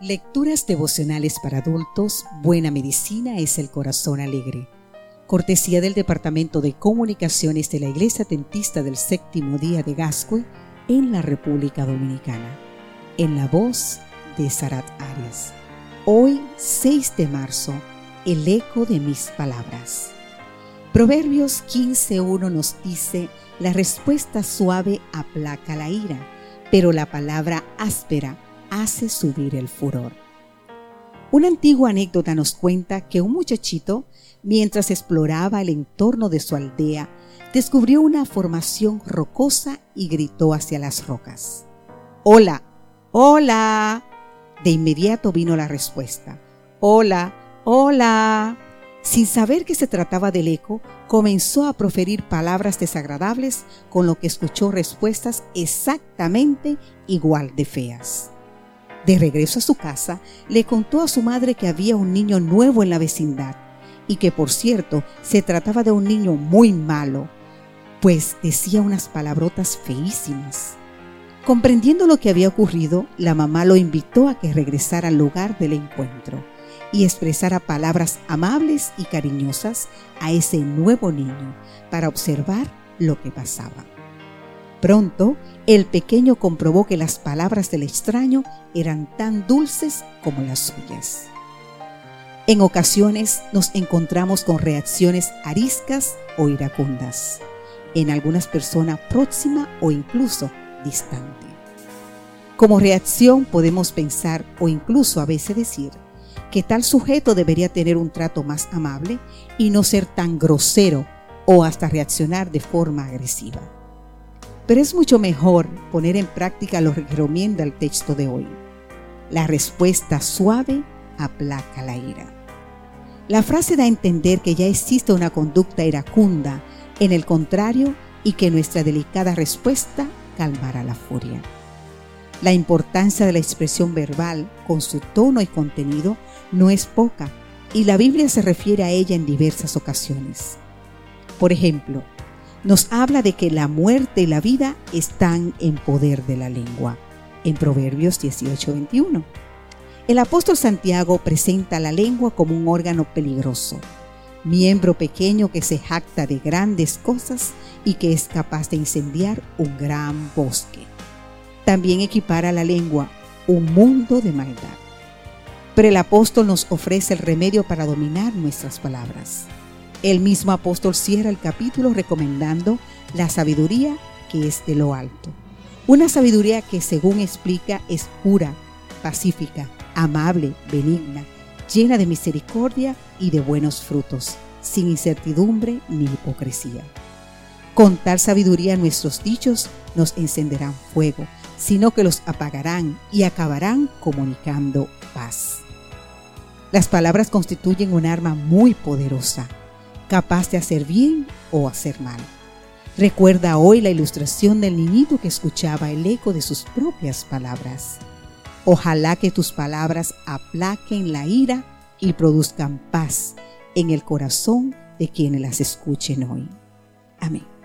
Lecturas devocionales para adultos, Buena Medicina es el Corazón Alegre. Cortesía del Departamento de Comunicaciones de la Iglesia Tentista del Séptimo Día de Gascue en la República Dominicana. En la voz de Sarat Arias. Hoy, 6 de marzo, el eco de mis palabras. Proverbios 15.1 nos dice, la respuesta suave aplaca la ira, pero la palabra áspera hace subir el furor. Una antigua anécdota nos cuenta que un muchachito, mientras exploraba el entorno de su aldea, descubrió una formación rocosa y gritó hacia las rocas. Hola, hola. De inmediato vino la respuesta. Hola, hola. Sin saber que se trataba del eco, comenzó a proferir palabras desagradables con lo que escuchó respuestas exactamente igual de feas. De regreso a su casa, le contó a su madre que había un niño nuevo en la vecindad y que por cierto se trataba de un niño muy malo, pues decía unas palabrotas feísimas. Comprendiendo lo que había ocurrido, la mamá lo invitó a que regresara al lugar del encuentro y expresara palabras amables y cariñosas a ese nuevo niño para observar lo que pasaba. Pronto, el pequeño comprobó que las palabras del extraño eran tan dulces como las suyas. En ocasiones nos encontramos con reacciones ariscas o iracundas, en algunas personas próxima o incluso distante. Como reacción podemos pensar o incluso a veces decir que tal sujeto debería tener un trato más amable y no ser tan grosero o hasta reaccionar de forma agresiva. Pero es mucho mejor poner en práctica lo que recomienda el texto de hoy. La respuesta suave aplaca la ira. La frase da a entender que ya existe una conducta iracunda, en el contrario, y que nuestra delicada respuesta calmará la furia. La importancia de la expresión verbal con su tono y contenido no es poca, y la Biblia se refiere a ella en diversas ocasiones. Por ejemplo, nos habla de que la muerte y la vida están en poder de la lengua, en Proverbios 18:21. El apóstol Santiago presenta la lengua como un órgano peligroso, miembro pequeño que se jacta de grandes cosas y que es capaz de incendiar un gran bosque. También equipara la lengua un mundo de maldad. Pero el apóstol nos ofrece el remedio para dominar nuestras palabras. El mismo apóstol cierra el capítulo recomendando la sabiduría que es de lo alto. Una sabiduría que según explica es pura, pacífica, amable, benigna, llena de misericordia y de buenos frutos, sin incertidumbre ni hipocresía. Con tal sabiduría nuestros dichos nos encenderán fuego, sino que los apagarán y acabarán comunicando paz. Las palabras constituyen un arma muy poderosa capaz de hacer bien o hacer mal. Recuerda hoy la ilustración del niñito que escuchaba el eco de sus propias palabras. Ojalá que tus palabras aplaquen la ira y produzcan paz en el corazón de quienes las escuchen hoy. Amén.